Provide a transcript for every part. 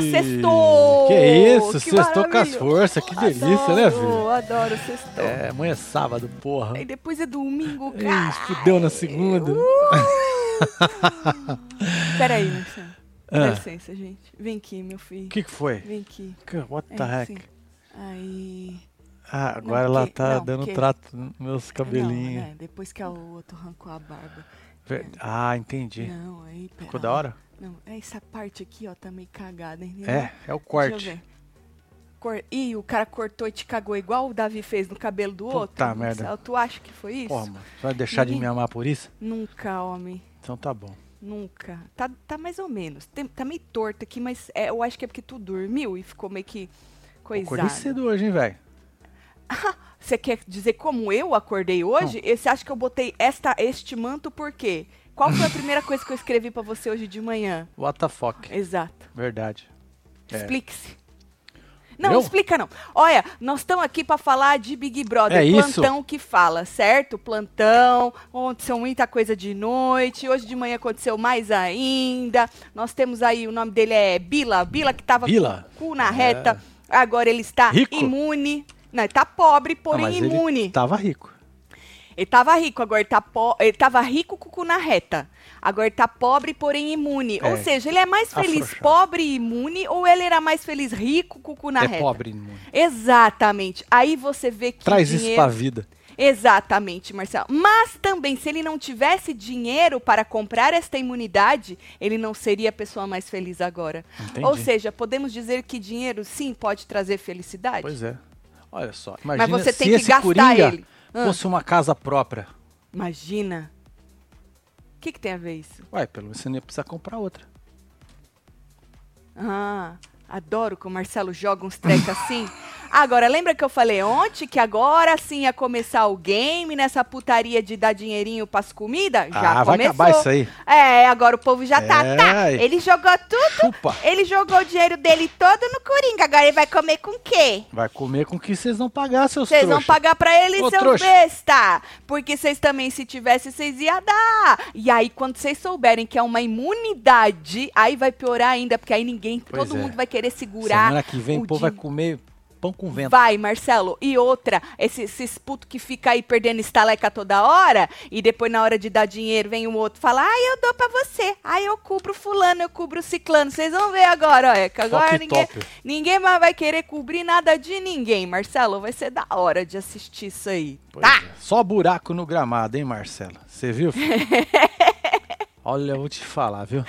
Sextou! Que isso, Que sextou com as forças, que delícia, né, filho? Adoro, adoro sextou. É, amanhã é sábado, porra. Aí depois é domingo, cara. fudeu na segunda. Uh! Peraí, Marcelo. Ah. Dá licença, gente. Vem aqui, meu filho. O que que foi? Vem aqui. What É, the heck? sim. Aí. Ah, agora Não, ela que- tá não, dando que- trato nos meus cabelinhos. Não, né? Depois que o outro arrancou a barba. Ver- Ah, entendi. Não, aí, pera. Ficou da hora? Não, essa parte aqui, ó, tá meio cagada, entendeu? É, é o Deixa eu corte. ver. Cor... Ih, o cara cortou e te cagou igual o Davi fez no cabelo do Puta outro. merda. Marcelo. Tu acha que foi isso? Porra, mano. Você vai deixar de me amar por isso? Nunca, homem. Então tá bom. Nunca. Tá, tá mais ou menos. Tem- tá meio torto aqui, mas é, eu acho que é porque tu dormiu e ficou meio que Acordei coisado. cedo hoje, hein, velho? Você quer dizer como eu acordei hoje? Você acha que eu botei esta, este manto por quê? Qual foi a primeira coisa que eu escrevi pra você hoje de manhã? What the fuck? Exato. Verdade. É. Explique-se. Não, Eu? explica não. Olha, nós estamos aqui pra falar de Big Brother, É isso. plantão que fala, certo? Plantão, aconteceu muita coisa de noite, hoje de manhã aconteceu mais ainda. Nós temos aí, o nome dele é Bila, Bila que tava Bila? com o cu na reta, agora ele está Rico? imune. Não, ele tá pobre, Ah, porém mas imune. ele tava rico. Ele tava rico, agora ele tá po... ele tava rico com o cu na reta. Agora ele tá pobre, porém imune. É. Ou seja, ele é mais feliz Afrouxado. pobre e imune ou ele era mais feliz rico com o cu na é reta? pobre, imune. Exatamente. Aí você vê que Traz isso dinheiro... pra vida. Exatamente, Marcelo. Mas também, se ele não tivesse dinheiro para comprar esta imunidade, ele não seria a pessoa mais feliz agora. Entendi. Ou seja, podemos dizer que dinheiro sim pode trazer felicidade. Pois é. Olha só. Mas Imagina você se tem que gastar Coringa ele. Ah. fosse uma casa própria. Imagina. O que, que tem a ver isso? Ué, pelo menos você não ia precisar comprar outra. Ah, adoro que o Marcelo joga uns trecos assim. Agora, lembra que eu falei ontem que agora sim ia começar o game nessa putaria de dar dinheirinho pras comidas? Já ah, vai começou. acabar isso aí. É, agora o povo já tá, É, tá. Ele jogou tudo, Chupa. ele jogou o dinheiro dele todo no Coringa. Agora ele vai comer com o quê? Vai comer com que vocês não pagar, seus Vocês vão pagar pra ele, Ô, seus trouxa. besta. Porque vocês também, se tivesse, vocês iam dar. E aí, quando vocês souberem que é uma imunidade, aí vai piorar ainda, porque aí ninguém, Pois todo é. mundo vai querer segurar. Semana que vem o o povo vai comer pão com vento. Vai, Marcelo. E outra, esse- esses putos que fica aí perdendo estaleca toda hora, e depois na hora de dar dinheiro vem um outro fala, ah, eu dou pra você. Ah, eu cubro fulano, eu cubro ciclano. Vocês vão ver agora, olha, que agora ninguém, top. ninguém mais vai querer cobrir nada de ninguém, Marcelo. Vai ser da hora de assistir isso aí. Pois tá? é. Só buraco no gramado, hein, Marcela? Você viu? filho? Olha, eu vou te falar, viu?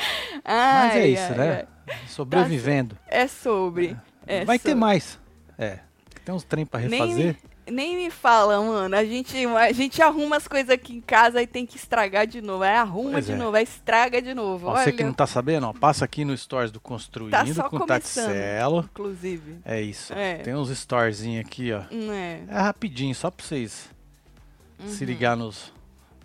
Mas é Ai, isso, ai, né? ai. Sobrevivendo. É sobre. é Vai ter sobre. mais. É. Tem uns trem pra refazer. Nem, nem me fala, mano. A gente, a gente arruma as coisas aqui em casa e tem que estragar de novo. Aí arruma Pois de é. novo, aí estraga de novo. Ó, Olha, você que não tá sabendo, ó, passa aqui no Stories do Construindo Tá só com o. Taxelo. inclusive. É isso. É. Tem uns storyzinhos aqui, ó. Hum, É. É rapidinho, só pra vocês Uhum. se ligar nos-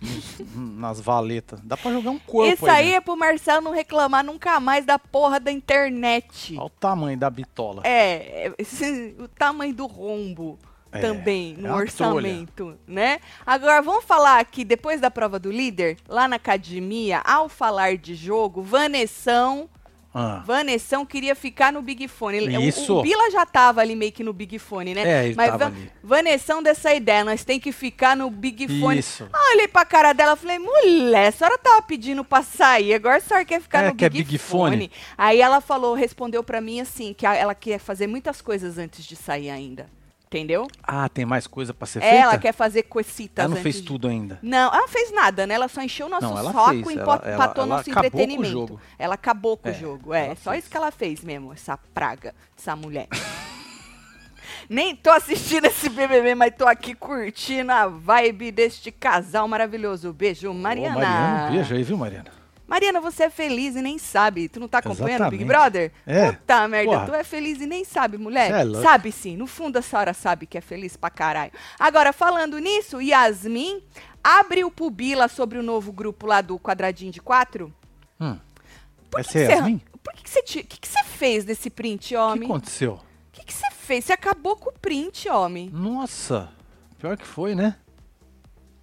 nas valetas. Dá pra jogar um corpo Isso aí né? é pro Marcelo não reclamar nunca mais da porra da internet. Olha o tamanho da bitola. É, é, esse- o tamanho do rombo É, também é no uma orçamento, né? Agora vamos falar aqui depois da prova do líder, lá na academia, ao falar de jogo, Vanessão, Ah, Vanessão queria ficar no Big Fone. Ele- o- Isso. O, Bila já tava ali meio que no Big Fone, né? É, ele Mas tava Va- ali. Vanessão dessa ideia, nós tem que ficar no Big Fone. Isso. Ah, Olhei pra cara dela e falei, mulher, a senhora tava pedindo pra sair, agora a senhora quer ficar É, no quer Big, Big Fone. Fone. Aí ela falou, respondeu pra mim assim, que ela quer fazer muitas coisas antes de sair ainda. Entendeu? Ah, tem mais coisa pra ser feita? Ela quer fazer coisitas Ela não fez de- tudo ainda. Não, ela não fez nada, né? Ela só encheu o nosso Não, ela fez. e Ela- empat- ela- empatou ela nosso o entretenimento. Ela acabou com É, o jogo. É, ela só fez. isso que ela fez mesmo, essa praga, essa mulher. Nem tô assistindo esse BBB, mas tô aqui curtindo a vibe deste casal maravilhoso. Beijo, Mariana. Ô, Mariana, um beijo aí, viu, Mariana? Mariana, você é feliz e nem sabe. Tu não tá acompanhando o Big Exatamente. Brother? É. Puta merda, Porra. tu é feliz e nem sabe, mulher. É sabe sim, no fundo a senhora sabe que é feliz pra caralho. Agora, falando nisso, Yasmin abre o pubila sobre o novo grupo lá do quadradinho de quatro. Hum. Por Essa que é que você- Yasmin? Por que você que que você fez desse print, O que homem? O aconteceu? que que você fez? Você acabou com o print, homem. Nossa, pior que foi, né?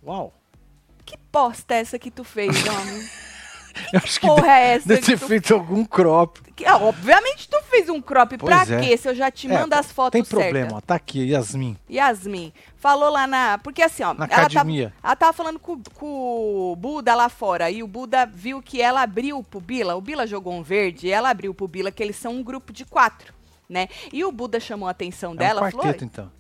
Uau. Que bosta é essa que tu fez, homem? Eu acho que Porra, é essa? deve que ter tu- feito algum crop. que- ah, obviamente tu fez um crop pra Pois é. quê? Se eu já te mando É, as fotos Tem problema, ó. Tá aqui, Yasmin. Yasmin falou lá na. Porque assim, ó. Na ela, tava, academia. ela tava falando com, com o Buda lá fora. E o Buda viu que ela abriu pro Bila. O Bila jogou um verde e ela abriu pro Bila, que eles são um grupo de quatro. Né? E o Buda chamou a atenção É dela. um falou, quarteto, então.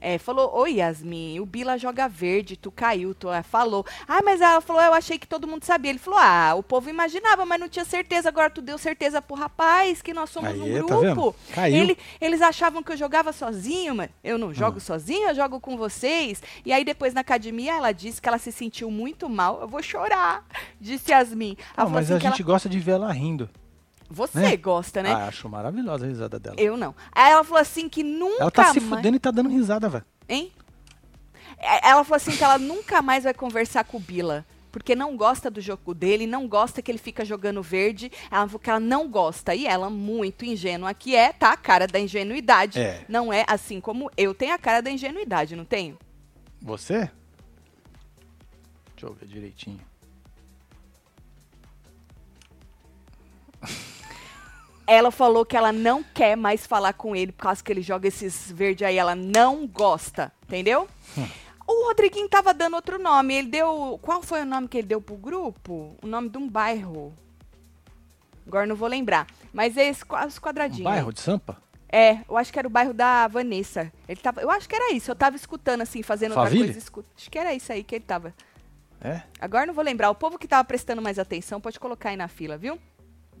É, falou, oi Yasmin, o Bila joga verde, tu caiu, tu é, falou. Ah, mas ela falou, eu achei que todo mundo sabia. Ele falou, ah, o povo imaginava, mas não tinha certeza. Agora tu deu certeza pro rapaz que nós somos um tá grupo. Ah. Ele- eles achavam que eu jogava sozinho, mas eu não jogo sozinho, eu jogo com vocês. E aí depois na academia ela disse que ela se sentiu muito mal. Eu vou chorar, disse Yasmin. Ela Ah, mas assim a que ela- gente gosta de ver ela rindo. Você né? gosta, né? Ah, acho maravilhosa a risada dela. Eu não. Aí ela falou assim que nunca Ela tá se mais... fudendo e tá dando risada, velho. Hein? É, Ela falou assim que ela nunca mais vai conversar com o Bila. Porque não gosta do jogo dele, não gosta que ele fica jogando verde. Ela falou que ela não gosta. E ela, muito ingênua que é, tá? A cara da ingenuidade. É. Não é assim como eu tenho a cara da ingenuidade, não tenho? Você? Deixa eu ver direitinho. Ela falou que ela não quer mais falar com ele por causa que ele joga esses verde aí. Ela não gosta, entendeu? Hum. O Rodriguinho tava dando outro nome. Ele deu. Qual foi o nome que ele deu pro grupo? O nome de um bairro. Agora não vou lembrar. Mas é esse, os Um quadradinhos. bairro de Sampa? É, eu acho que era o bairro da Vanessa. Ele tava, eu acho que era isso. Eu tava escutando assim, fazendo Faville? outra coisa. Escuta. Acho que era isso aí que ele tava. É? Agora não vou lembrar. O povo que tava prestando mais atenção pode colocar aí na fila, viu?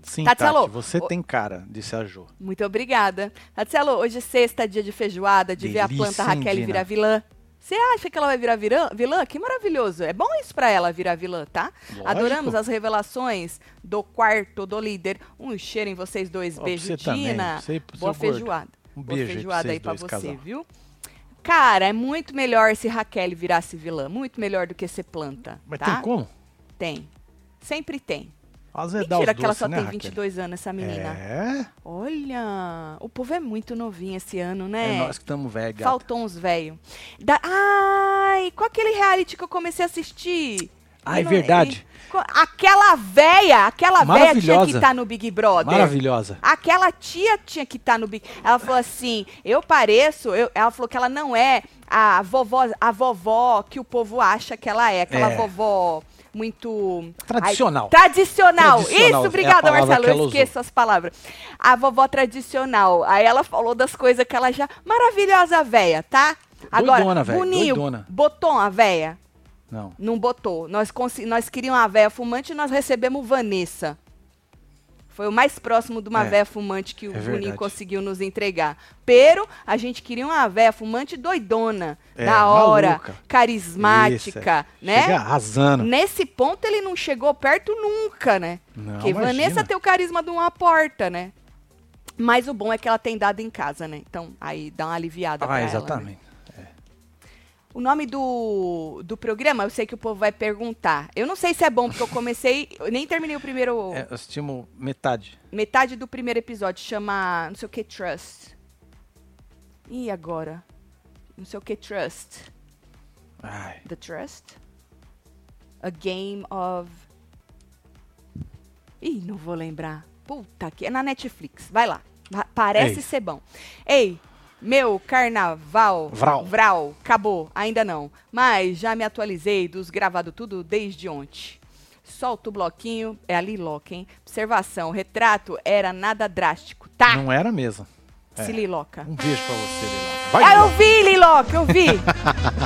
Sim, Tatselo, Tati, você o- tem cara, disse a Jo. Muito obrigada. Tatselo, hoje é sexta, dia de feijoada, de ver a Delícia, planta Raquel Dina? virar vilã. Você acha que ela vai virar virã- vilã? Que maravilhoso. É bom isso pra ela virar vilã, tá? Lógico. Adoramos as revelações do quarto do líder. Um cheiro em vocês dois. Ó, Beijo, você Dina. Boa feijoada. Um Boa beijo feijoada aí pra dois, você, casal. viu? Cara, é muito melhor se Raquel virasse vilã. Muito melhor do que ser planta. Mas tá? tem como? Tem. Sempre tem. Azedar Mentira que ela só né, tem Raquel? 22 anos, essa menina. É, Olha, o povo é muito novinho esse ano, é né? nós que estamos velho, gata. Faltou uns velho. Da... Ai, qual aquele reality que eu comecei a assistir? Ah, é não- verdade. Aquela véia, aquela véia tinha que estar no Big Brother. Maravilhosa. Aquela tia tinha que estar no Big. Ela falou assim: eu pareço. eu- Ela falou que ela não é a vovó, a vovó que o povo acha que ela é. Aquela É. vovó muito. Tradicional. Ai, tradicional. Tradicional, é Isso, a obrigada, palavra Marcelo. Eu esqueço as palavras. A vovó tradicional. Aí ela falou das coisas que ela já. Maravilhosa véia, tá? Agora, Doidona, véia, Boninho, doidona. botou uma véia? Não. Não botou. Nós, nós queríamos uma véia fumante e nós recebemos Vanessa. Foi o mais próximo de uma É, véia fumante que o é verdade. conseguiu nos entregar. Pero, a gente queria uma véia fumante doidona, É, da hora, maluca. carismática, Isso, é. né? Chega arrasando. Nesse ponto ele não chegou perto nunca, né? Não, Porque imagina. Vanessa tem o carisma de uma porta, né? Mas o bom é que ela tem dado em casa, né? Então, aí dá uma aliviada pra Ah, ela, né? O nome do, do programa, eu sei que o povo vai perguntar. Eu não sei se é bom, porque eu comecei, eu nem terminei o primeiro, É, assistimos metade. metade do primeiro episódio, chama não sei o que Trust. E agora? Não sei o que Trust. Ai, The Trust? A Game of... Ih, não vou lembrar. Puta que... É na Netflix. Vai lá. Parece Ei. ser bom. Ei, meu carnaval... Vral. Vral. Acabou. Ainda não. Mas já me atualizei dos gravado tudo desde ontem. Solta o bloquinho. É ali, Loki, hein? Observação. Retrato era nada drástico. Tá. não era mesmo. É. Se liloca. Um beijo pra você, Leila. Vai, Ah, eu Leila. vi, Liloca, eu vi.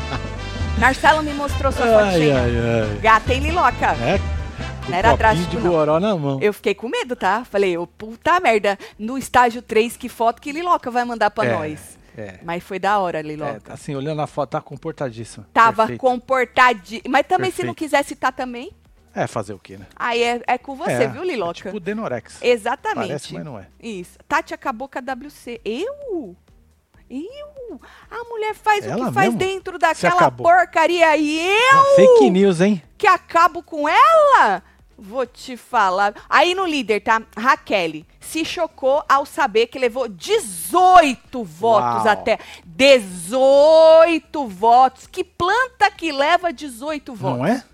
Marcelo me mostrou sua Ai, fotinha. ai, ai. Gata em Liloca. É, Não era drástico, de não. na mão. Eu fiquei com medo, tá? Falei, ô puta merda, no estágio 3, que foto que Liloca vai mandar pra É, nós. É. Mas foi da hora, É, Liloca. assim, olhando a foto, tá comportadíssima. Tava Perfeito. comportadinho. Mas também, se não Perfeito. quiser citar também, É, fazer o quê, né? aí é, é com você, É, viu, Liloca? É tipo Denorex. Exatamente. Parece, mas não é. Isso. Tati acabou com a WC. Eu? Eu? A mulher faz o Ela que faz mesmo? dentro daquela porcaria e eu? É Fake news, hein? que acabo com ela? Vou te falar. Aí no líder, tá? Raquel se chocou ao saber que levou 18 votos Uau. até. 18 votos. Que planta que leva 18 votos? Não é?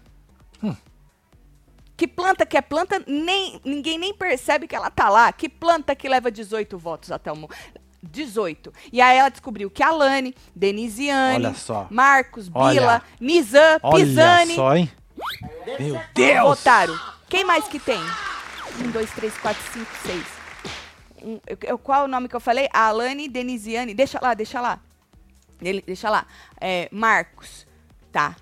Que planta que é planta, nem, ninguém nem percebe que ela tá lá. Que planta que leva 18 votos até o momento. 18. E aí ela descobriu que a Lani, Denisiane, Olha só. Marcos, Olha. Bila, Nizam, Olha Pisani só, hein? Meu Deus! votaram. Quem mais que tem? Um, dois, três, quatro, cinco, seis. Um, eu- qual é o nome que eu falei? A Alane Denisiane. Deixa lá, deixa lá. Ele, deixa lá. É, Marcos. Tá.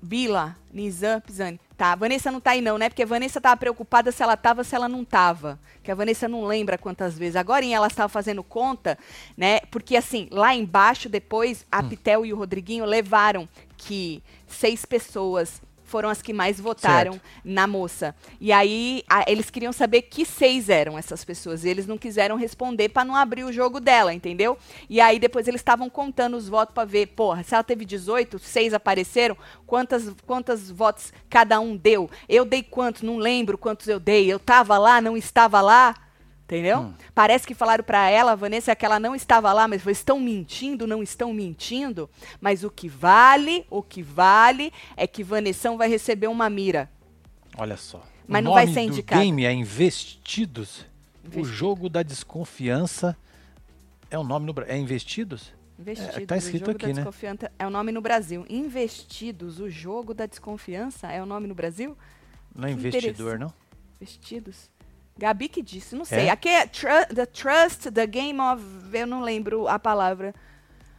Bila, Nizam, Pisani. Tá, a Vanessa não tá aí não, né? Porque a Vanessa tava preocupada se ela tava, se ela não tava. Que a Vanessa não lembra quantas vezes. Agora ela estava fazendo conta, né? Porque assim, lá embaixo depois, a Pitel e o Rodriguinho levaram que seis pessoas foram as que mais votaram Certo. na moça. E aí a- eles queriam saber que seis eram essas pessoas. E eles não quiseram responder para não abrir o jogo dela, entendeu? E aí depois eles estavam contando os votos para ver, porra, se ela teve 18, seis apareceram, quantas quantas votos cada um deu? Eu dei quantos? Não lembro quantos eu dei. Eu tava lá, não estava lá. Entendeu? Hum. Parece que falaram para ela, Vanessa, que ela não estava lá, mas foi, estão mentindo, não estão mentindo. Mas o que vale, o que vale é que Vanessão vai receber uma mira. Olha só. Mas o não vai ser do indicado. game é Investidos. O Investidos. jogo da desconfiança é o nome no Brasil. É Investidos? Investidos, tá o escrito aqui, né? desconfiança é o nome no Brasil. Investidos, o jogo da desconfiança é o nome no Brasil? Não é Que investidor, não? Vestidos. Gabi que disse, não sei. É? Aqui é tru- The Trust, The Game of. Eu não lembro a palavra.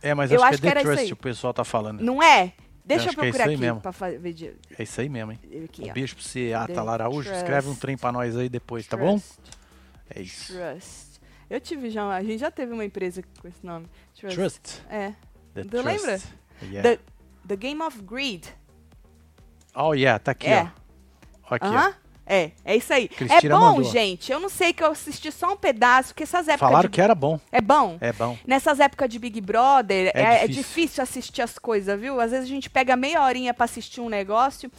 É, mas Eu acho, acho que é que The era isso Trust o pessoal tá falando. Não é? Deixa eu, que é procurar aí aqui mesmo. pra fa- ver de, É isso aí mesmo, hein? aqui, um ó. beijo pra você, The Atala Araújo. Escreve um Trust. trem pra nós aí depois, tá bom? Trust. É isso. Trust. Eu tive já, a gente já teve uma empresa com esse nome. Trust. Trust. É. The Tu Trust. lembra? Yeah. The, The Game of Greed. Oh, yeah, tá aqui, É. ó. Aqui, Aham. É, é isso aí. Cristina é bom, mandou. gente. Eu não sei que eu assisti só um pedaço, porque essas épocas. Falaram de... que era bom. É bom? É bom. Nessas épocas de Big Brother, É é, é difícil. difícil assistir as coisas, viu? Às vezes a gente pega meia horinha pra assistir um negócio.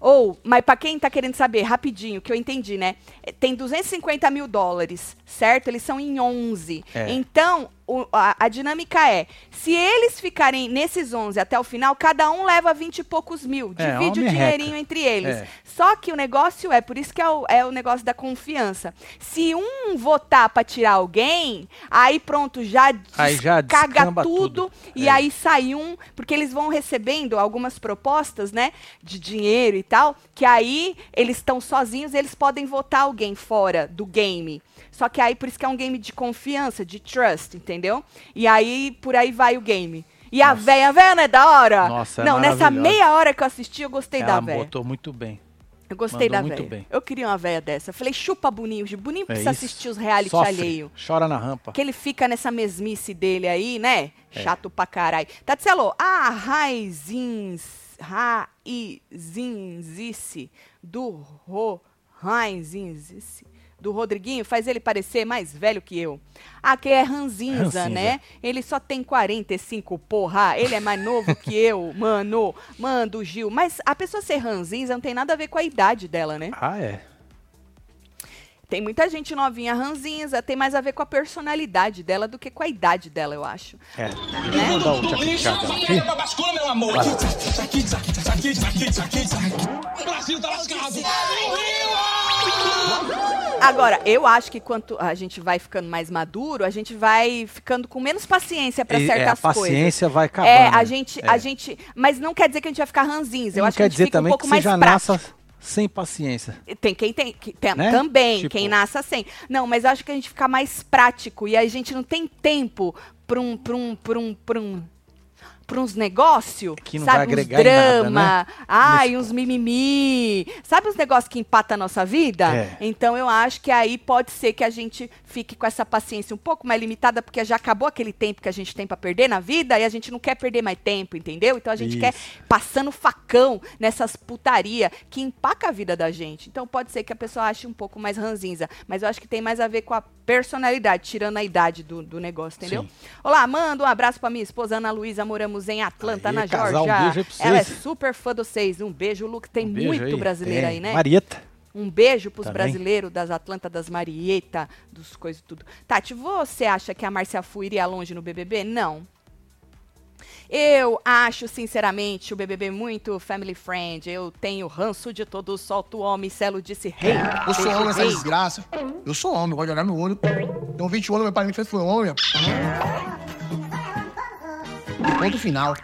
Ou, mas pra quem tá querendo saber, rapidinho, que eu entendi, né? É, Tem 250 mil dólares, certo? Eles são em 11. É. Então, o- a, a dinâmica é, se eles ficarem nesses 11 até o final, cada um leva 20 e poucos mil. É, Divide o dinheirinho entre eles. É. Só que o negócio é, por isso que é o, é o negócio da confiança. Se um votar pra tirar alguém, aí pronto, já, Aí já caga tudo, tudo. e É. aí sai um, porque eles vão recebendo algumas propostas, né, de dinheiro e tal, que aí eles estão sozinhos, eles podem votar alguém fora do game. Só que aí por isso que é um game de confiança, de trust, entendeu? E aí por aí vai o game. E a Nossa. véia, a véia não é da hora? Nossa, é não, nessa meia hora que eu assisti, eu gostei Ela da véia. botou muito bem. Eu gostei Mandou da véia. bem. Eu queria uma véia dessa. Falei, chupa Boninho. Boninho É precisa isso. assistir os reality Sofre, alheio. Chora na rampa. Que ele fica nessa mesmice dele aí, né? É. Chato pra caralho. Tatselo, a raizins, raizinzice do ro, raizinzice do Rodriguinho faz ele parecer mais velho que eu. Ah, que é ranzinza, Ranzinza. né? Ele só tem 45, porra. Ele é mais novo que eu, mano. Mando, Gil. Mas a pessoa ser ranzinza não tem nada a ver com a idade dela, né? Ah, é. Tem muita gente novinha ranzinza, tem mais a ver com a personalidade dela do que com a idade dela, eu acho. É. Mandar aqui. bascula, meu amor. Brasil tá lascado. Agora, eu acho que quanto a gente vai ficando mais maduro, a gente vai ficando com menos paciência pra E- é, certas a coisas. paciência vai acabando. É, a né? gente, É. a gente, mas não quer dizer que a gente vai ficar ranzinza. Eu Não acho que a gente dizer fica um também pouco que mais já prático. nasça sem paciência. Tem quem tem, que- tem- Né? também, Tipo- quem nasce sem. Não, mas eu acho que a gente fica mais prático e a gente não tem tempo para um, pra um, pra um, pra um, pra uns negócios, Que não sabe, uns em nada, drama, né? ai, Nesse uns mimimi, sabe os negócios que empatam a nossa vida? É. Então eu acho que aí pode ser que a gente fique com essa paciência um pouco mais limitada, porque já acabou aquele tempo que a gente tem para perder na vida e a gente não quer perder mais tempo, entendeu? Então a gente quer Isso. passando facão nessas putaria que empaca a vida da gente. Então pode ser que a pessoa ache um pouco mais ranzinza, mas eu acho que tem mais a ver com a personalidade, tirando a idade do, do negócio, entendeu? Sim. Olá, manda um abraço pra minha esposa Ana Luísa, moramos em Atlanta, Aê, na casal, um Georgia. beijo aí pra Ela é super fã de vocês. Um beijo, Luke. Tem Um beijo muito aí. brasileiro Tem. aí, né? Marieta. Um beijo pros Também. brasileiros das Atlanta, das Marieta, dos coisas tudo. Tati, você acha que a Márcia Fu iria longe no BBB? Não. Eu acho, sinceramente, o BBB muito family friend. Eu tenho ranço de todos, solto o homem. Celo disse rei. Eu sou homem, essa desgraça. Eu sou homem, gosto de olhar no olho. Tenho 20 anos, meu pai me fez foi homem. Ponto final.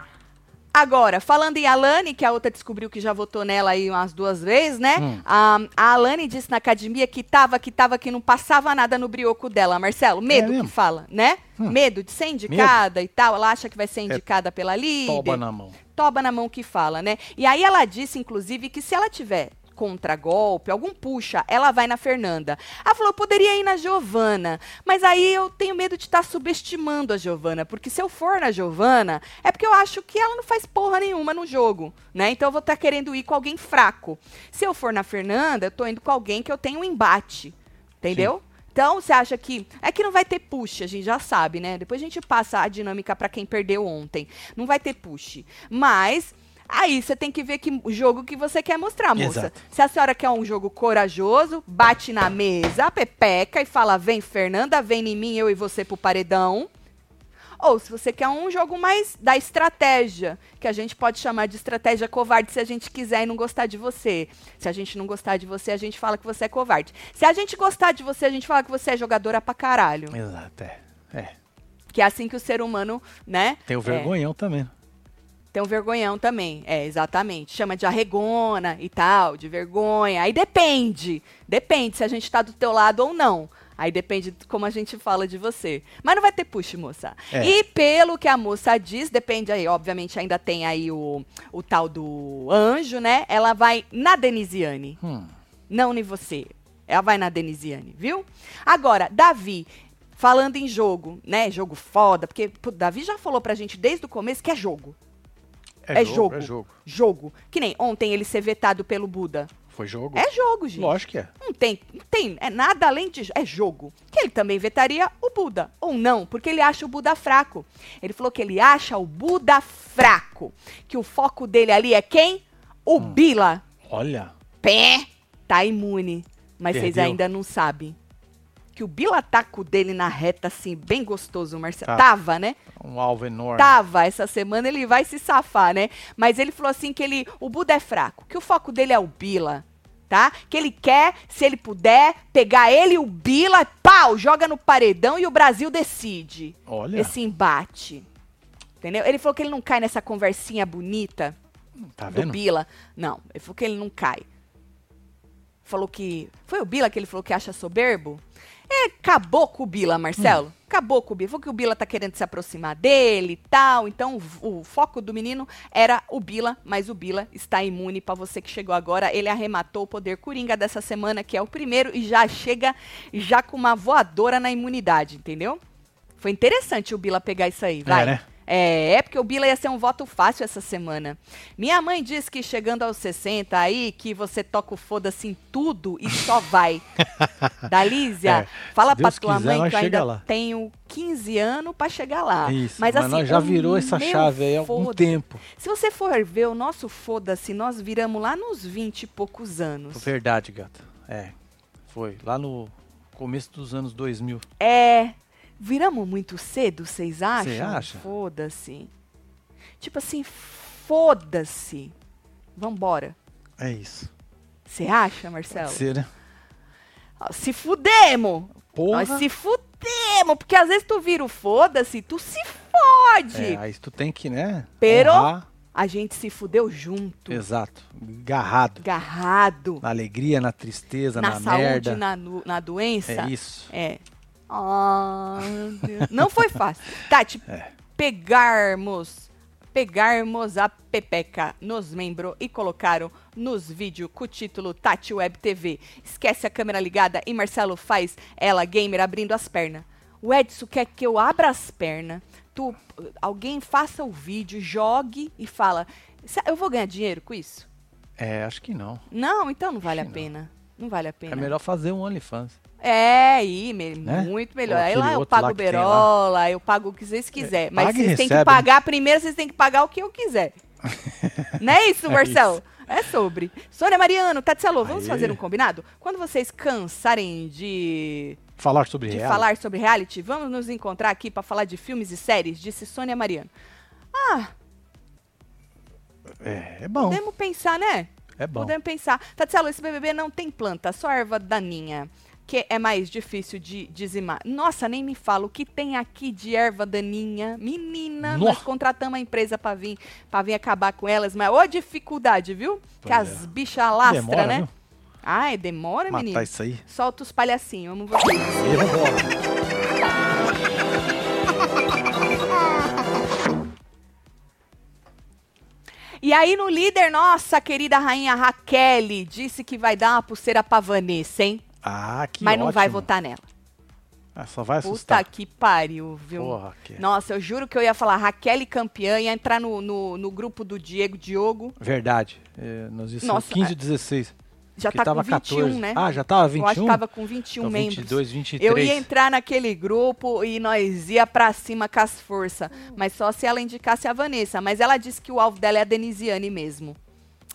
Agora, falando em Alane, que a outra descobriu que já votou nela aí umas duas vezes, né? Hum. A, a Alane disse na academia que tava, que tava, que não passava nada no brioco dela. Marcelo, medo que É mesmo? fala, né? Hum. Medo de ser indicada e tal. Ela acha que vai ser É indicada pela líder. Toba na mão. toba na mão que fala, né? E aí ela disse, inclusive, que se ela tiver contragolpe, algum puxa, ela vai na Fernanda. Ela falou, eu poderia ir na Giovana, mas aí eu tenho medo de estar subestimando a Giovana, porque se eu for na Giovana, é porque eu acho que ela não faz porra nenhuma no jogo, né? Então eu vou estar querendo ir com alguém fraco. Se eu for na Fernanda, eu tô indo com alguém que eu tenho um embate, entendeu? Então, você acha que. É que não vai ter push, a gente já sabe, né? Depois a gente passa a dinâmica pra quem perdeu ontem. Não vai ter push. Mas. Aí você tem que ver que o jogo que você quer mostrar, moça. Exato. Se a senhora quer um jogo corajoso, bate na mesa, pepeca e fala: vem, Fernanda, vem em mim, eu e você pro paredão. Ou se você quer um jogo mais da estratégia, que a gente pode chamar de estratégia covarde se a gente quiser e não gostar de você. Se a gente não gostar de você, a gente fala que você é covarde. Se a gente gostar de você, a gente fala que você é jogadora pra caralho. Exato, é. É. Que é assim que o ser humano, né? Tem o é, vergonhão também. Tem um vergonhão também, é, exatamente. Chama de arregona e tal, de vergonha. Aí depende. Depende se a gente tá do teu lado ou não. Aí depende de como a gente fala de você. Mas não vai ter push, moça. É. E pelo que a moça diz, depende aí, obviamente ainda tem aí o, o tal do anjo, né? Ela vai na Denisiane. Hum. Não em você. Ela vai na Denisiane, viu? Agora, Davi, falando em jogo, né? Jogo foda, porque pô, Davi já falou pra gente desde o começo que é jogo. É jogo. É jogo. Jogo. Que nem ontem ele ser vetado pelo Buda. Foi jogo? É jogo, gente. Lógico que é. Não tem, não tem, é nada além de é jogo. Que ele também vetaria o Buda ou não, porque ele acha o Buda fraco. Ele falou que ele acha o Buda fraco, que o foco dele ali é quem? O Hum. Bila. Olha. Pé, tá imune, mas vocês Perdeu. ainda não sabem. Que o Bila tá com o dele na reta assim, bem gostoso, Marcelo. Tá. Tava, né? Um alvo enorme. Tava, essa semana ele vai se safar, né? Mas ele falou assim que ele, o Buda é fraco, que o foco dele é o Bila, tá? Que ele quer, se ele puder, pegar ele e o Bila, pau, joga no paredão e o Brasil decide Olha. esse embate. Entendeu? Ele falou que ele não cai nessa conversinha bonita Tá do vendo? Bila. Não, ele falou que ele não cai. Falou que. Foi o Bila que ele falou que acha soberbo? É, acabou com o Bila, Marcelo. Acabou com o Bila. Falou que o Bila tá querendo se aproximar dele e tal. Então, o, o foco do menino era o Bila, mas o Bila está imune para você que chegou agora. Ele arrematou o poder coringa dessa semana, que é o primeiro, e já chega já com uma voadora na imunidade, entendeu? Foi interessante o Bila pegar isso aí, vai. É, né? É, é porque o Bila ia ser um voto fácil essa semana. Minha mãe diz que chegando aos 60 aí, que você toca o foda-se em tudo e só vai. Dalísia, É, fala pra tua quiser, mãe que eu ainda lá. tenho 15 anos pra chegar lá. Isso, mas, mas assim, já virou essa chave aí há algum tempo. Se você for ver o nosso foda-se, nós viramos lá nos 20 e poucos anos. Verdade, gata. É. Foi. Lá no começo dos anos 2000. É. Viramos muito cedo, vocês acham? Cê acha? Foda-se. Tipo assim, foda-se. Vambora. É isso. Você acha, Marcelo? Pode ser, né? Se fudemos! Porra. Nós se fudemos! Porque às vezes tu vira o foda-se, tu se fode! É, aí tu tem que, né? Pero- honrar. A gente se fudeu junto. Exato. Garrado. Agarrado. Na alegria, na tristeza, Na, na, saúde, merda. na, na doença. É isso. É. Ah, meu Deus. Não foi fácil. Tati, É. pegarmos, pegarmos a Pepeca nos membros e colocaram nos vídeos com o título Tati Web TV. Esquece a câmera ligada e Marcelo faz ela gamer abrindo as pernas. O Edson quer que eu abra as pernas, tu, alguém faça o vídeo, jogue e fala, "Cê- eu vou ganhar dinheiro com isso? É, acho que não. Não, então não vale a Acho não. pena. Não vale a pena. É melhor fazer um OnlyFans. É, aí, me- Né? muito melhor. Aí lá eu pago lá tem lá. Berola, eu pago o que vocês quiserem. Mas e vocês têm que recebe. pagar primeiro, vocês têm que pagar o que eu quiser. Não é isso, É Marcelo? É sobre. Sônia Mariano, Tatselo, vamos Aê. fazer um combinado? Quando vocês cansarem de, Falar sobre de reality. falar sobre reality, vamos nos encontrar aqui para falar de filmes e séries, disse Sônia Mariano. Ah, É, é bom. podemos pensar, né? É bom. Podemos pensar. Tatielo, esse BBB não tem planta, só erva daninha. Que é mais difícil de dizimar. Nossa, nem me fala o que tem aqui de erva daninha. Menina, Nó. nós contratamos a empresa pra vir, pra vir acabar com elas, mas ô dificuldade, viu? que Pois as é. bichas alastram, Demora, né? viu? Ai, demora, Matar menino. isso aí. Solta os palhacinhos. E vambora. E aí no líder, nossa querida rainha Raquel disse que vai dar uma pulseira pra Vanessa, hein? Ah, que mas não vai ótimo. votar nela. Ah, só vai Puta assustar. que pariu, viu? Porra, que... Nossa, eu juro que eu ia falar Raquel campeã, ia entrar no, no, no grupo do Diego Diogo. Verdade. É, nós disse Nossa, 15 e 16. Já tá tava com 21, 14. né? Ah, já tava 21? Eu acho que tava com 21 Então, membros. 22, 23. Eu ia entrar naquele grupo e nós ia pra cima com as forças. Mas só se ela indicasse a Vanessa. Mas ela disse que o alvo dela é a Denisiane mesmo.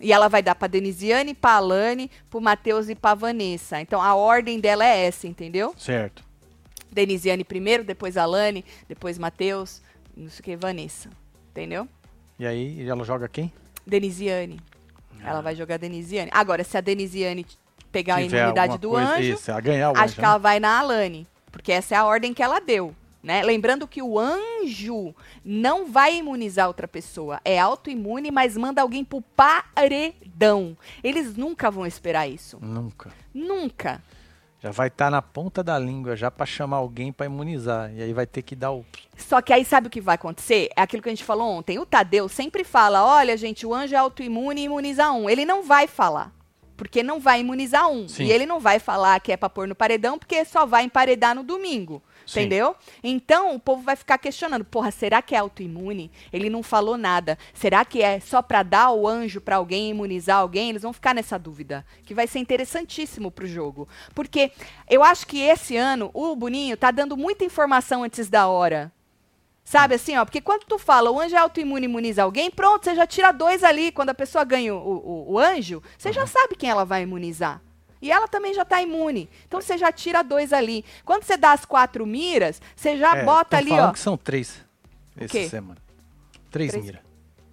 E ela vai dar pra Denisiane, pra Alane, pro Matheus e pra Vanessa. Então a ordem dela é essa, entendeu? Certo. Denisiane primeiro, depois Alane, depois Matheus, não sei o que, Vanessa. Entendeu? E aí, ela joga quem? Denisiane. Ela vai jogar Denisiane. Agora, se a Denisiane pegar a Tiver imunidade alguma do coisa- anjo, Isso, ela ganhar o acho anjo, que né? ela vai na Alane. Porque essa é a ordem que ela deu. Né? Lembrando que o anjo não vai imunizar outra pessoa. É autoimune, mas manda alguém pro paredão. Eles nunca vão esperar isso. Nunca. Nunca. Já vai estar na ponta da língua já pra chamar alguém pra imunizar. E aí vai ter que dar o. Só que aí sabe o que vai acontecer? É aquilo que a gente falou ontem. O Tadeu sempre fala: olha, gente, o anjo é autoimune e imuniza um. Ele não vai falar. Porque não vai imunizar um. Sim. E ele não vai falar que é pra pôr no paredão, porque só vai emparedar no domingo. Sim. Entendeu? Então o povo vai ficar questionando: porra, será que é autoimune? Ele não falou nada. Será que é só pra dar o anjo pra alguém, imunizar alguém? Eles vão ficar nessa dúvida. Que vai ser interessantíssimo pro jogo. Porque eu acho que esse ano o Boninho tá dando muita informação antes da hora. Sabe assim, ó, porque quando tu fala o anjo é autoimune imuniza alguém, pronto, você já tira dois ali. Quando a pessoa ganha o, o, o anjo, você já sabe quem ela vai imunizar. E ela também já tá imune. Então você já tira dois ali. Quando você dá as quatro miras, você já É, bota ali, ó, que são três. Essa semana. Três, Três? mira.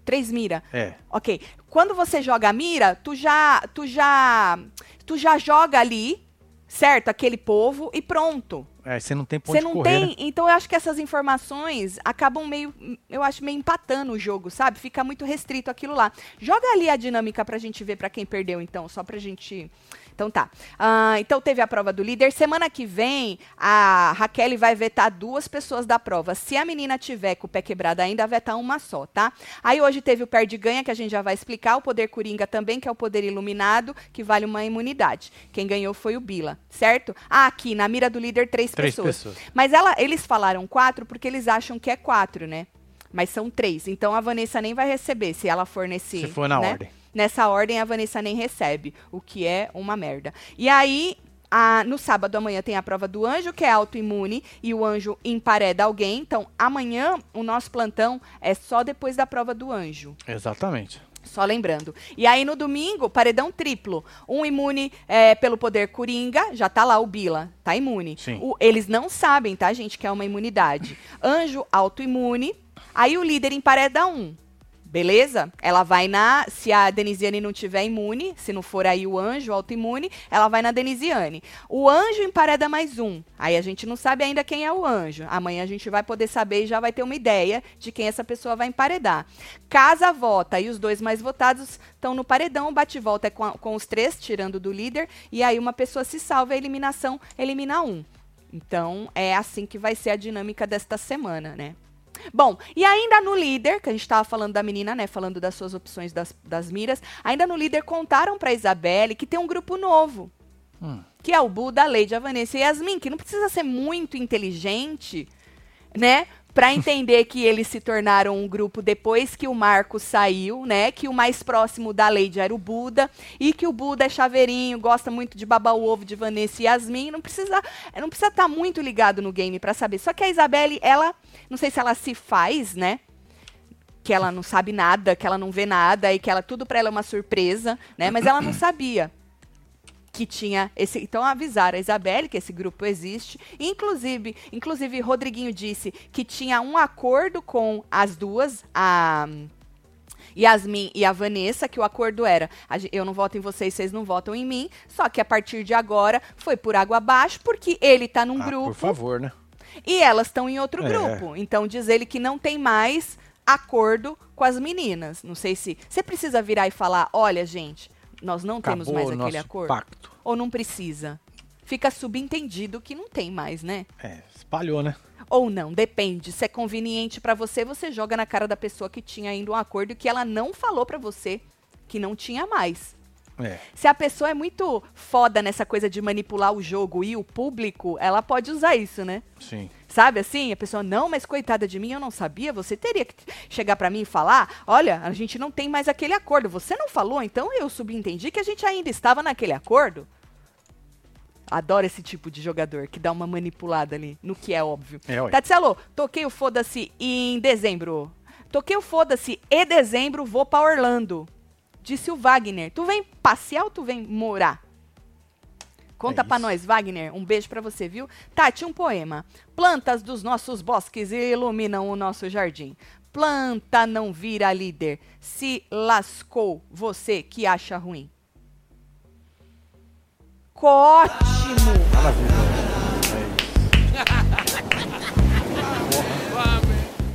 três mira. É. Ok. Quando você joga a mira, tu já, tu já, tu já joga ali, certo? Aquele povo e pronto. É, você não tem ponto Você não correr, tem. né? Então eu acho que essas informações acabam meio. Eu acho meio empatando o jogo, sabe? Fica muito restrito aquilo lá. Joga ali a dinâmica pra gente ver pra quem perdeu, então, só pra gente. Então tá. Ah, então teve a prova do líder. Semana que vem, a Raquel vai vetar duas pessoas da prova. Se a menina tiver com o pé quebrado ainda, vetar uma só, tá? Aí hoje teve o perde-ganha, que a gente já vai explicar. O poder coringa também, que é o poder iluminado, que vale uma imunidade. Quem ganhou foi o Bila, certo? Ah, aqui, na mira do líder, três, Três pessoas. pessoas. Mas ela, eles falaram quatro porque eles acham que é quatro, né? Mas são três. Então a Vanessa nem vai receber se ela for nesse. Se for na né? ordem. Nessa ordem, a Vanessa nem recebe, o que é uma merda. E aí, a- no sábado amanhã tem a prova do anjo, que é autoimune, e o anjo empareda alguém. Então, amanhã, o nosso plantão é só depois da prova do anjo. Exatamente. Só lembrando. E aí no domingo, paredão triplo. Um imune é, pelo poder coringa, já tá lá o Bila, tá imune. O- eles não sabem, tá, gente, que é uma imunidade. Anjo autoimune. Aí o líder empareda um. Beleza? Ela vai na. Se a Denisiane não tiver imune, se não for aí o anjo autoimune, ela vai na Denisiane. O anjo empareda mais um. Aí a gente não sabe ainda quem é o anjo. Amanhã a gente vai poder saber e já vai ter uma ideia de quem essa pessoa vai emparedar. Casa vota e os dois mais votados estão no paredão. Bate-volta é com, a- com os três, tirando do líder. E aí uma pessoa se salva, a eliminação elimina um. Então é assim que vai ser a dinâmica desta semana, né? Bom, e ainda no líder, que a gente estava falando da menina, né? Falando das suas opções das, das miras, ainda no líder contaram pra Isabelle que tem um grupo novo. Hum. Que é o Buda, a Lady, a Vanessa e a Yasmin, que não precisa ser muito inteligente, né? Pra entender que eles se tornaram um grupo depois que o Marco saiu, né? Que o mais próximo da Lady era o Buda. E que o Buda é chaveirinho, gosta muito de babar o ovo de Vanessa e Yasmin. Não precisa não precisa estar muito ligado no game pra saber. Só que a Isabelle, ela, não sei se ela se faz, né? Que ela não sabe nada, que ela não vê nada e que ela tudo pra ela é uma surpresa, né? Mas ela não sabia. Que tinha esse. Então avisaram a Isabelle que esse grupo existe. Inclusive, inclusive Rodriguinho disse que tinha um acordo com as duas, a Yasmin e a Vanessa, que o acordo era: eu não voto em vocês, vocês não votam em mim. Só que a partir de agora foi por água abaixo, porque ele tá num Ah, grupo por favor, né? e elas estão em outro É. grupo. Então diz ele que não tem mais acordo com as meninas. Não sei se. Você precisa virar e falar: olha, gente, nós não temos Acabou mais o aquele acordo. pacto. Ou não precisa? Fica subentendido que não tem mais, né? É, espalhou, né? Ou não, depende. Se é conveniente pra você, você joga na cara da pessoa que tinha ainda um acordo que ela não falou pra você que não tinha mais. É. Se a pessoa é muito foda nessa coisa de manipular o jogo e o público, ela pode usar isso, né? Sim. Sabe assim? A pessoa, não, mas coitada de mim, eu não sabia. Você teria que chegar pra mim e falar: olha, a gente não tem mais aquele acordo. Você não falou, então eu subentendi que a gente ainda estava naquele acordo. Adoro esse tipo de jogador que dá uma manipulada ali, no que é óbvio. É. Tatselo, toquei o foda-se em dezembro. Toquei o foda-se e dezembro, vou pra Orlando. Disse o Wagner. Tu vem passear ou tu vem morar? Conta É pra isso. nós, Wagner. Um beijo pra você, viu? Tati, um poema. Plantas dos nossos bosques iluminam o nosso jardim. Planta não vira líder. Se lascou você que acha ruim. Ótimo!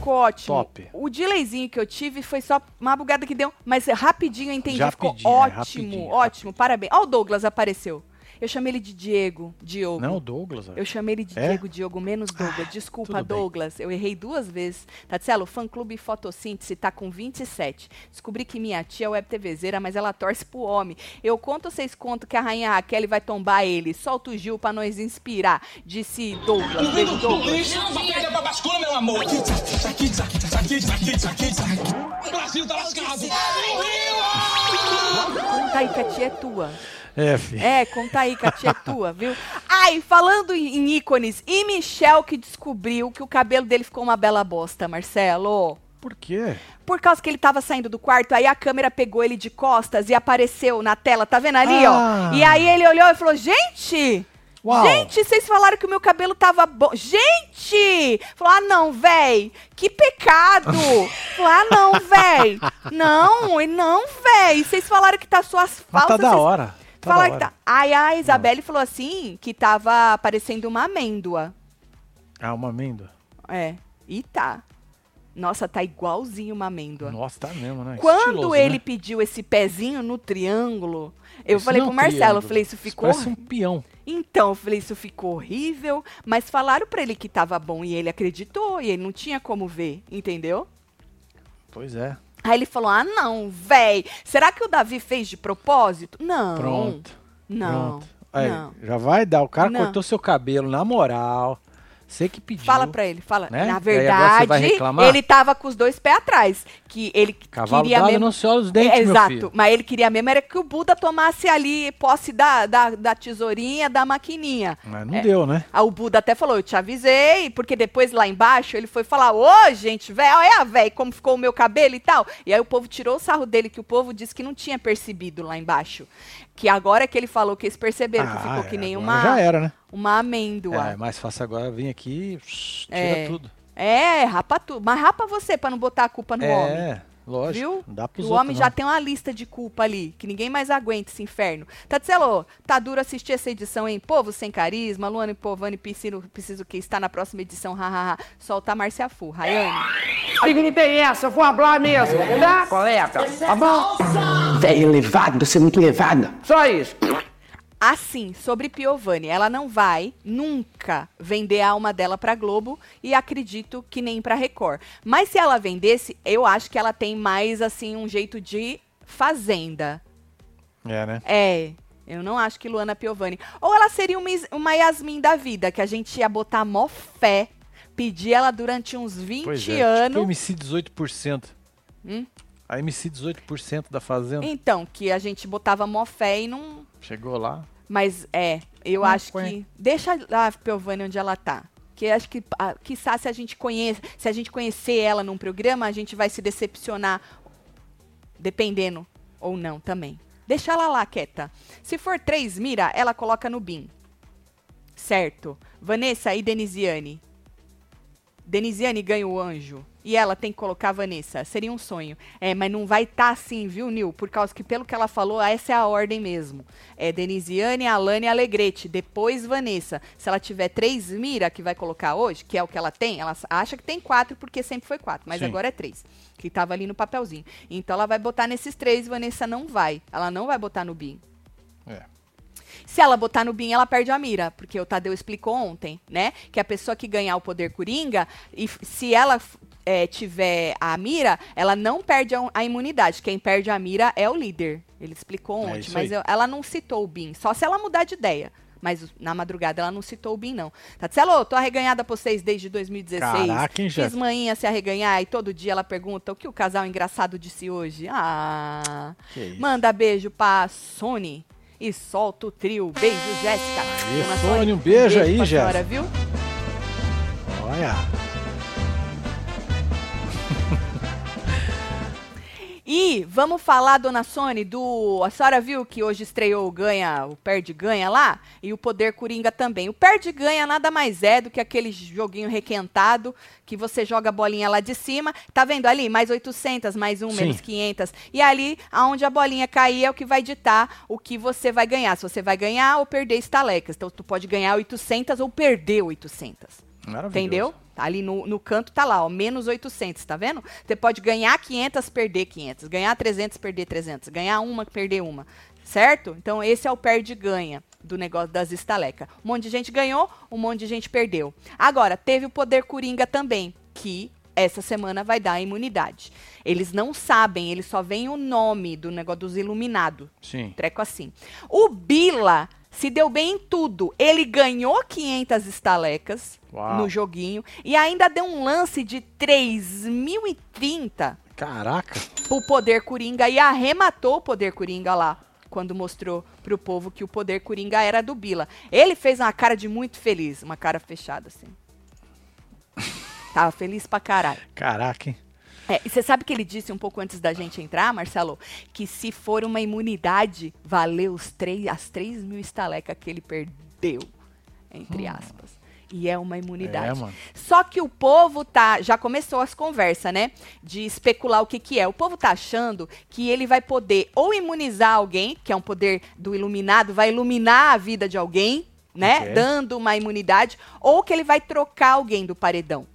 Ótimo. Top. O delayzinho que eu tive foi só uma bugada que deu, mas rapidinho eu entendi. Já Ficou pedi, é, ótimo, rapidinho, ótimo. Parabéns. Ó, o Douglas apareceu. Eu chamei ele de Diego, Diogo. Não, Douglas. Eu chamei ele de É? Diego, Diogo, menos Douglas. Desculpa, tudo bem. Douglas. Eu errei duas vezes. Tatselo, fã clube fotossíntese tá com 27. Descobri que minha tia é web TVzeira, mas ela torce pro homem. Eu conto ou vocês contam que a rainha Raquel vai tombar ele. Solta o Gil pra nós inspirar. Disse Douglas. Beijo, Douglas. Não pega pra bascula, meu amor. O Brasil tá lascado. Conta aí que a tia é tua. É, filho. É, conta aí que a tia é tua, viu? Ai, falando em ícones, e Michel que descobriu que o cabelo dele ficou uma bela bosta, Marcelo? Por quê? Por causa que ele tava saindo do quarto, aí a câmera pegou ele de costas e apareceu na tela, tá vendo ali, Ah. ó? E aí ele olhou e falou: Gente! Uau. Gente, vocês falaram que o meu cabelo tava bom. Gente! Falou: Ah, não, véi! Que pecado! Falou: Ah, não, véi! Não, e não, véi! Vocês falaram que tá suas Mas falsas. tá da vocês- hora. Tá da que tá. Aí a Isabelle falou assim que tava parecendo uma amêndoa. Ah, uma amêndoa. É. E tá. Nossa, tá igualzinho uma amêndoa. Nossa, tá mesmo, né? Quando Estiloso, ele né? pediu esse pezinho no triângulo, eu Isso falei é pro Marcelo, eu triângulo. falei, isso ficou. Parece um peão. Então, eu falei, isso ficou horrível, mas falaram pra ele que tava bom e ele acreditou e ele não tinha como ver, entendeu? Pois é. Aí ele falou: "Ah, não, véi. Será que o Davi fez de propósito?" Não. Pronto. Não. Pronto. Aí, Não. Já vai dar. O cara Não. cortou seu cabelo, na moral. Você que pediu. Fala pra ele, fala. Né? Na verdade, ele tava com os dois pés atrás. Que ele Cavalo queria mesmo. não se olha os dentes, É, Exato. Mas ele queria mesmo era que o Buda tomasse ali posse da, da, da tesourinha, da maquininha. Mas não É. deu, né? Aí o Buda até falou, eu te avisei, porque depois lá embaixo ele foi falar, ô gente, velho, olha, velho, como ficou o meu cabelo e tal. E aí o povo tirou o sarro dele, que o povo disse que não tinha percebido lá embaixo. Que agora é que ele falou que eles perceberam que ficou é, que nem uma, Já era, né? uma amêndoa. É, mais fácil agora vir aqui tira É. tudo. É, rapa tudo. Mas rapa você pra não botar a culpa no homem. É, lógico. Viu? Não dá pros o homem outros, já não. tem uma lista de culpa ali, que ninguém mais aguenta esse inferno. Tatselo, tá duro assistir essa edição, hein? Povo sem carisma, Luana e Povani, preciso, preciso que está na próxima edição, hahaha. Solta a Márcia Fu. Rayane. Que gripe é essa? Eu vou falar mesmo, tá, colega? Tá bom? Véi, elevado, você é muito elevada. Só isso. Assim, sobre Piovani, ela não vai nunca vender a alma dela pra Globo e acredito que nem pra Record. Mas se ela vendesse, eu acho que ela tem mais assim um jeito de fazenda. É, né? É, eu não acho que Luana Piovani. Ou ela seria uma, uma Yasmin da vida, que a gente ia botar mó fé, pedir ela durante uns 20 Pois é. anos. Tipo MC 18%. Hum? A MC 18% da Fazenda. Então, que a gente botava mó fé e não. Chegou lá. Mas é, eu Ué, acho que. Deixa lá a Piovani onde ela tá. Que acho que, ah, quiçá, se a gente conhece, se a gente conhecer ela num programa, a gente vai se decepcionar, dependendo ou não também. Deixa ela lá quieta. Se for três mira, ela coloca no BIM. Certo. Vanessa e Denisiane. Denisiane ganha o anjo. E ela tem que colocar a Vanessa. Seria um sonho. É, mas não vai estar tá assim, viu, Nil? Por causa que, pelo que ela falou, essa é a ordem mesmo. É Denisiane, Alane e Alegrete. Depois Vanessa. Se ela tiver três mira que vai colocar hoje, que é o que ela tem, ela acha que tem quatro, porque sempre foi quatro. Mas Sim. agora é três. Que tava ali no papelzinho. Então ela vai botar nesses três, Vanessa não vai. Ela não vai botar no BIM. É. Se ela botar no BIM, ela perde a mira, porque o Tadeu explicou ontem, né? Que a pessoa que ganhar o poder coringa, e se ela é, tiver a mira, ela não perde a, a imunidade. Quem perde a mira é o líder. Ele explicou É ontem, isso mas aí. eu- ela não citou o BIM, só se ela mudar de ideia. Mas na madrugada ela não citou o BIM, não. Tatselo, tô arreganhada pra vocês desde 2016. Caraca, hein, Fiz manhinha se arreganhar e todo dia ela pergunta o que o casal engraçado disse hoje. Ah, manda beijo pra Sony e solta o trio. Beijo, Jéssica. Aí, Sônia, um beijo aí, pra senhora, Jéssica. viu? Olha. E vamos falar, dona Sony, do. A senhora viu que hoje estreou o Ganha, o Perde Ganha lá? E o Poder Coringa também. O Perde Ganha nada mais é do que aquele joguinho requentado que você joga a bolinha lá de cima. Tá vendo ali? Mais 800, mais um, Sim. menos 500. E ali, aonde a bolinha cair, é o que vai ditar o que você vai ganhar. Se você vai ganhar ou perder estalecas. Então, tu pode ganhar 800 ou perder 800. Entendeu? Ali no, no canto tá lá, ó, menos 800, tá vendo? Você pode ganhar 500, perder 500. Ganhar 300, perder 300. Ganhar uma, perder uma. Certo? Então esse é o perde-ganha do negócio das estalecas. Um monte de gente ganhou, um monte de gente perdeu. Agora, teve o poder coringa também, que essa semana vai dar a imunidade. Eles não sabem, eles só veem o nome do negócio dos iluminados. Sim. Treco assim. O Bila se deu bem em tudo. Ele ganhou 500 estalecas Uau. no joguinho e ainda deu um lance de 3.030 Caraca. pro Poder Coringa e arrematou o Poder Coringa lá. Quando mostrou pro povo que o Poder Coringa era do Bila. Ele fez uma cara de muito feliz, uma cara fechada assim. Tava feliz pra caralho. Caraca, hein? É, e você sabe que ele disse um pouco antes da gente entrar, Marcelo, que se for uma imunidade, valeu os três, as 3 mil estalecas que ele perdeu, entre aspas. E é uma imunidade. É. Só que o povo tá. Já começou as conversas, né? De especular o que, que é. O povo tá achando que ele vai poder ou imunizar alguém, que é um poder do iluminado, vai iluminar a vida de alguém, né? Ok. Dando uma imunidade, ou que ele vai trocar alguém do paredão.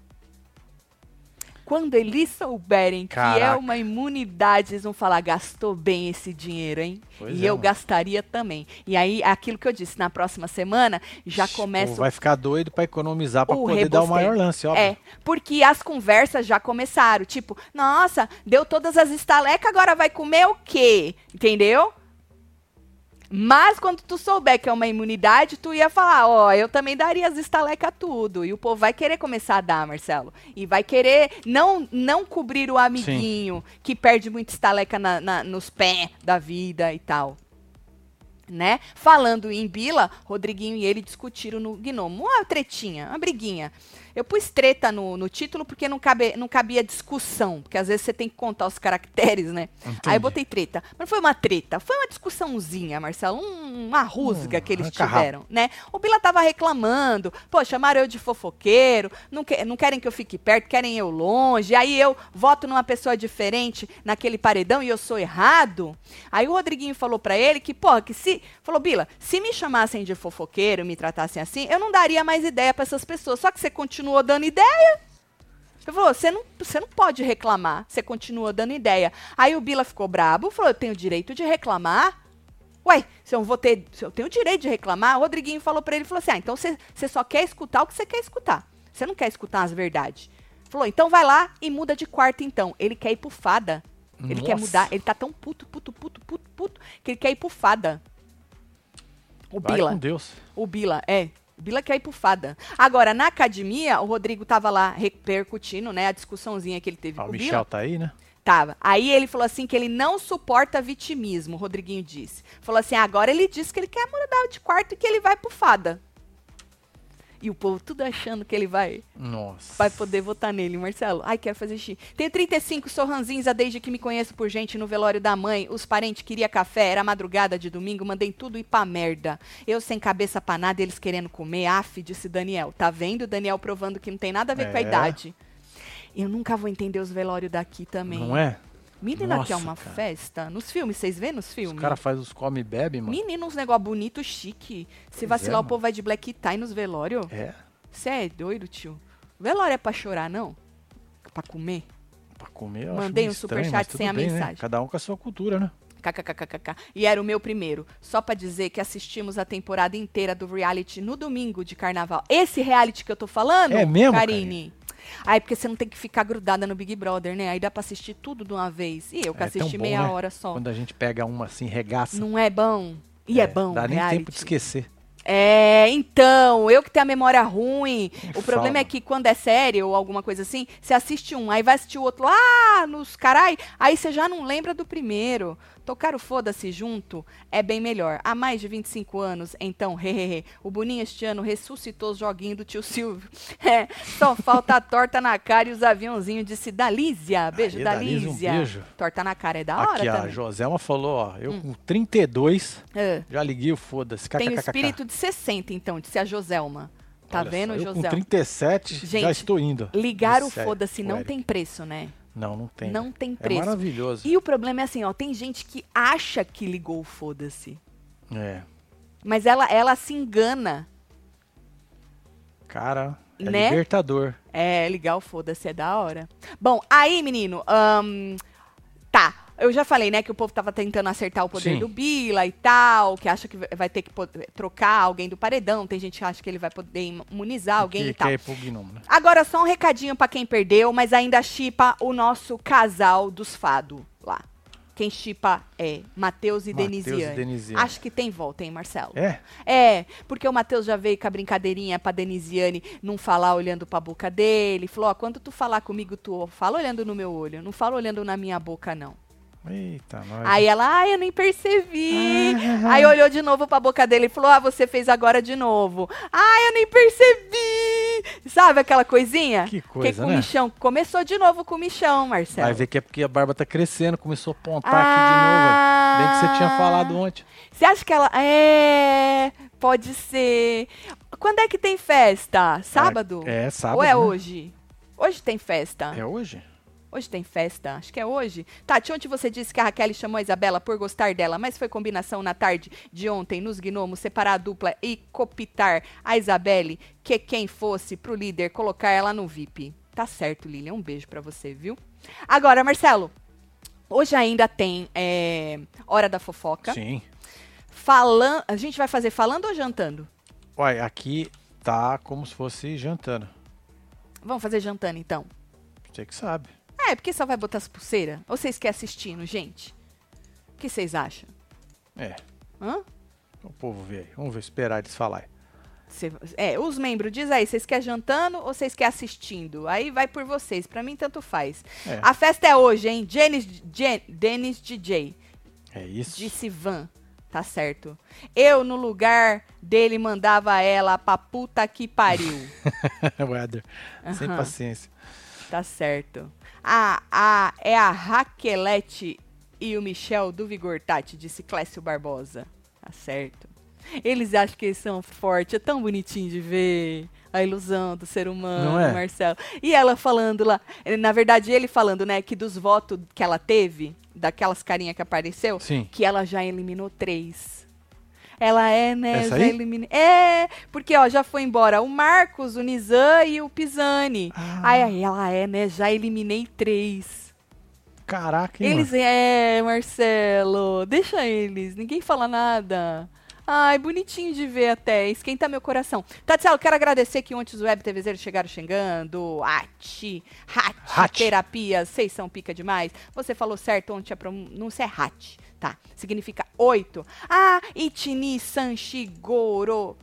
Quando eles souberem que é Caraca. uma imunidade, eles vão falar, gastou bem esse dinheiro, hein? Pois e é, eu mano. gastaria também. E aí, aquilo que eu disse, na próxima semana, já começa vai ficar doido pra economizar pra o poder dar o maior lance, óbvio. É, porque as conversas já começaram. Tipo, nossa, deu todas as estalecas, agora vai comer o quê? Entendeu? Mas quando tu souber que é uma imunidade, tu ia falar, ó, eu também daria as estalecas tudo. E o povo vai querer começar a dar, Marcelo. E vai querer não não cobrir o amiguinho que perde muita estaleca na- na- nos pés da vida e tal né? Falando em Bila, Rodriguinho e ele discutiram no Gnomo. Uma tretinha, uma briguinha. Eu pus treta no, no título porque não, cabe, não cabia discussão, porque às vezes você tem que contar os caracteres, né? Aí eu botei treta. Mas não foi uma treta, foi uma discussãozinha, Marcelo, um- uma rusga que eles tiveram, né? O Bila tava reclamando, pô, chamaram eu de fofoqueiro, não, que- não querem que eu fique perto, querem eu longe, aí eu voto numa pessoa diferente naquele paredão e eu sou errado. Aí o Rodriguinho falou pra ele que, porra, que se. Falou, Bila, se me chamassem de fofoqueiro, me tratassem assim, eu não daria mais ideia pra essas pessoas. Só que você continuou dando ideia. Ele falou, você não, você não pode reclamar, você continua dando ideia. Aí o Bila ficou brabo, falou, eu tenho direito de reclamar. Ué, se eu vou ter, se eu tenho o direito de reclamar, o Rodriguinho falou pra ele, falou assim, ah, então você você só quer escutar o que você quer escutar. Você não quer escutar as verdades. Falou, então vai lá e muda de quarto então. Ele quer ir pro fada. Ele quer Nossa. mudar, ele tá tão puto, puto, puto, puto, puto, que ele quer ir pro fada. O Vai Bila. com Deus. O Bila, é. Bila quer ir pro fada. Agora, na academia, o Rodrigo tava lá repercutindo, né, a discussãozinha que ele teve Ó, com o o Michel Bila. tá aí, né? Tava. Aí ele falou assim que ele não suporta vitimismo, o Rodriguinho disse. Falou assim, agora ele disse que ele quer mudar de quarto e que ele vai pro fada. E o povo tudo achando que ele vai, Nossa. vai poder votar nele, Marcelo. Ai, quero fazer xixi. Tenho 35, sou ranzinza desde que me conheço por gente no velório da mãe. Os parentes queriam café, era madrugada de domingo, mandei tudo ir pra merda. Eu sem cabeça pra nada, eles querendo comer. Af, disse Daniel. Tá vendo? Daniel provando que não tem nada a ver com a É. idade. Eu nunca vou entender os velórios daqui também. Não é? Menina, que é Nossa, uma cara. festa. Nos filmes, vocês vêem nos Os filmes? caras fazem os come e bebe, mano. Menino, uns negócio bonito, chique. Se Pois vacilar, é, o povo vai de black tie nos velórios. É, Você é doido, tio? Velório é pra chorar, não? Pra comer? pra comer eu Mandei um estranho, superchat sem a bem, né? mensagem. Cada um com a sua cultura, né? KKKKK. E era o meu primeiro. Só pra dizer que assistimos a temporada inteira do reality no domingo de carnaval. Esse reality que eu tô falando, É mesmo, Karine? Aí, porque você não tem que ficar grudada no Big Brother, né? Aí dá pra assistir tudo de uma vez. E eu que É assisti bom, meia né? hora só. Quando a gente pega uma assim, regaça. Não é bom? E é, bom, Dá nem reality. tempo de esquecer. É, então, eu que tenho a memória ruim. o fala, problema é que quando é série ou alguma coisa assim, você assiste um, aí vai assistir o outro lá nos carai, aí você já não lembra do primeiro. Tocar o foda-se junto é bem melhor. Há mais de 25 anos, então, hehehe, o Boninho este ano ressuscitou os joguinhos do tio Silvio. É, só falta a torta na cara e os aviãozinhos, disse Dalísia. Beijo, Aí, Dalísia, um beijo. Torta na cara é da hora Aqui, a também. Joselma falou, ó. Eu com 32, É. já liguei o foda-se. Tem o espírito de 60, então, disse a Joselma. Tá Olha vendo, só, eu com Joselma? 37, já Gente, estou indo. Ligar o Sério, foda-se não tem preço, né? Não, não tem. Não tem É preço. maravilhoso. E o problema é assim, ó, tem gente que acha que ligou o foda-se, É. mas ela, ela se engana. Cara, é Né? libertador. É, ligar o foda-se é da hora. Bom, aí, menino, tá. Eu já falei, né, que o povo tava tentando acertar o poder Sim. do Bila e tal, que acha que vai- ter que trocar alguém do paredão. Tem gente que acha que ele vai poder imunizar alguém que, e tal. Que é né? Agora, só um recadinho pra quem perdeu, mas ainda chipa o nosso casal dos fado lá. Quem chipa é Matheus e Matheus e Denisiane. Denisiane. Acho que tem volta, hein, Marcelo? É? É, porque o Matheus já veio com a brincadeirinha pra Denisiane não falar olhando pra boca dele. Falou, ó, quando tu falar comigo, tu fala olhando no meu olho, não fala olhando na minha boca, não. Eita, nós. Aí ela, ai, eu nem percebi. Ah. Aí olhou de novo pra boca dele e falou, ah, você fez agora de novo. Ai, eu nem percebi. Sabe aquela coisinha? Que coisa, com né? michão. Começou de novo com o michão, Marcelo. Vai ver que é porque a barba tá crescendo, começou a pontar aqui de novo. Bem que você tinha Ah. falado ontem. Você acha que ela. É. Pode ser. Quando é que tem festa? Sábado? É, é sábado, Ou é né? hoje? Hoje tem festa. É hoje? Hoje tem festa? Acho que é hoje. Tati, ontem você disse que a Raquel chamou a Isabela por gostar dela, mas foi combinação na tarde de ontem nos gnomos separar a dupla e copitar a Isabelle, que quem fosse pro líder colocar ela no VIP. Tá certo, Lilian. Um beijo pra você, viu? Agora, Marcelo, hoje ainda tem é, Hora da Fofoca. Sim. Falando. A gente vai fazer falando ou jantando? Olha, aqui tá como se fosse jantando. Vamos fazer jantando então. Você que sabe. É, porque só vai botar as pulseiras? Ou vocês querem assistindo, gente? O que vocês acham? É. Hã? O povo vê aí. Vamos ver, esperar eles falarem. Cê- é, os membros, diz aí, vocês querem jantando ou vocês querem assistindo? Aí vai por vocês, pra mim tanto faz. É. A festa é hoje, hein? Jen, Dennis DJ, É isso. disse Van. Tá certo. Eu, no lugar dele, mandava ela pra puta que pariu. Weather. Sem Aham. paciência. Tá certo. A, a, é a Raquelete e o Michel do Vigor Tati, disse Clécio Barbosa. Tá certo. Eles acham que eles são fortes, é tão bonitinho de ver a ilusão do ser humano, é? Marcelo. E ela falando lá, na verdade ele falando, né, que dos votos que ela teve, daquelas carinhas que apareceu, Sim. que ela já eliminou três. Ela é, né? Essa elimine- É, porque ó, já foi embora o Marcos, o Nizam e o Pisani. Ah. Aí, aí ela é, né? Já eliminei três. Caraca, hein, Eles mano? é, Marcelo, deixa eles, ninguém fala nada. Ai, bonitinho de ver até, esquenta meu coração. Tatielo, quero agradecer que ontem os web TVzeiros chegaram chegando. Ati, Hati. terapia, vocês são pica demais. Você falou certo ontem, a pronúncia é Hati, tá? Significa oito. Ah, Itini Sanshigoro.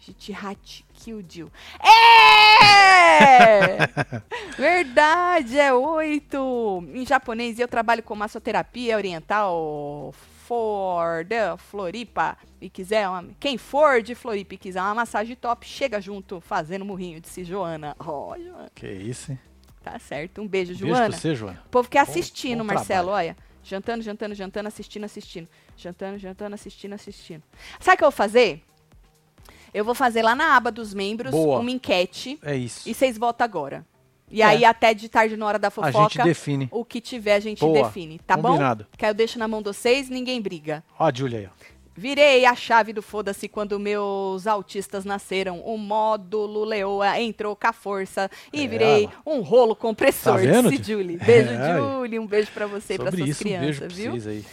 Jichihachi Kyujiu. É! Verdade, é oito. Em japonês, eu trabalho com massoterapia oriental for de Floripa e quiser, uma, quem for de Floripa e quiser uma massagem top, chega junto fazendo murrinho, disse Joana. Ó, Joana, Que isso, hein? tá certo. Um beijo, Beijo Joana. pra você, Joana. O povo quer Bom- assistindo, bom Marcelo, trabalho. olha. Jantando, jantando, jantando, assistindo, assistindo. Jantando, jantando, assistindo, assistindo. Sabe o que eu vou fazer? Eu vou fazer lá na aba dos membros Boa. uma enquete É isso. e vocês votam agora. E É. aí, até de tarde, na hora da A fofoca, gente define. o que tiver a gente Boa. define, tá Combinado. bom? Que aí eu deixo na mão de vocês, ninguém briga. Ó a Júlia aí, ó. Virei a chave do foda-se quando meus autistas nasceram. O módulo Leoa entrou com a força e É, virei um rolo compressor. Tá vendo? Julie. Beijo, É. Julie. Um beijo pra você e pra suas isso, um beijo crianças, pra viu? vocês aí.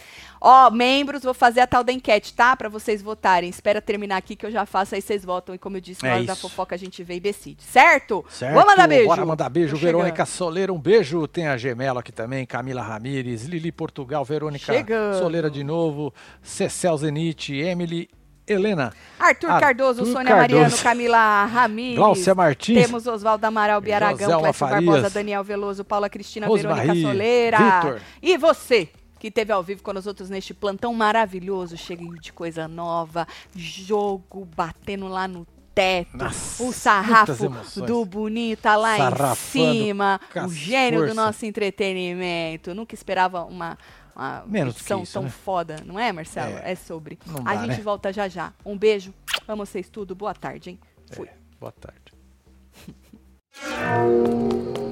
Ó, membros, vou fazer a tal da enquete, tá? Pra vocês votarem. Espera terminar aqui que eu já faço, aí vocês votam. E como eu disse, na É hora da isso. fofoca a gente vê e decide. Certo? Certo? Vamos mandar beijo. Bora mandar beijo. Tô Verônica Soleira, um beijo. Tem a Gemela aqui também, Camila Ramires, Lili Portugal, Verônica Chegando. Soleira de novo, Cecel Zenite, Emily, Helena, Arthur Arthur Cardoso, Sônia Cardoso. Mariano, Camila Ramires. Glaucia Martins, Temos Oswaldo Amaral, Biaragão, Clécio. Barbosa, Daniel Veloso, Paula Cristina, Verônica Soleira. Vitor. E você, que teve ao vivo com os outros neste plantão maravilhoso, cheio de coisa nova, jogo batendo lá no teto, Nossa, o sarrafo do bonita lá Sarrafando, em cima, o gênio força. do nosso entretenimento. Nunca esperava uma uma Menos isso, tão né? foda, não é, Marcelo? É, é sobre. Dá, a gente né? volta já já. Um beijo, amo vocês tudo, boa tarde, hein? É, Fui. É, boa tarde.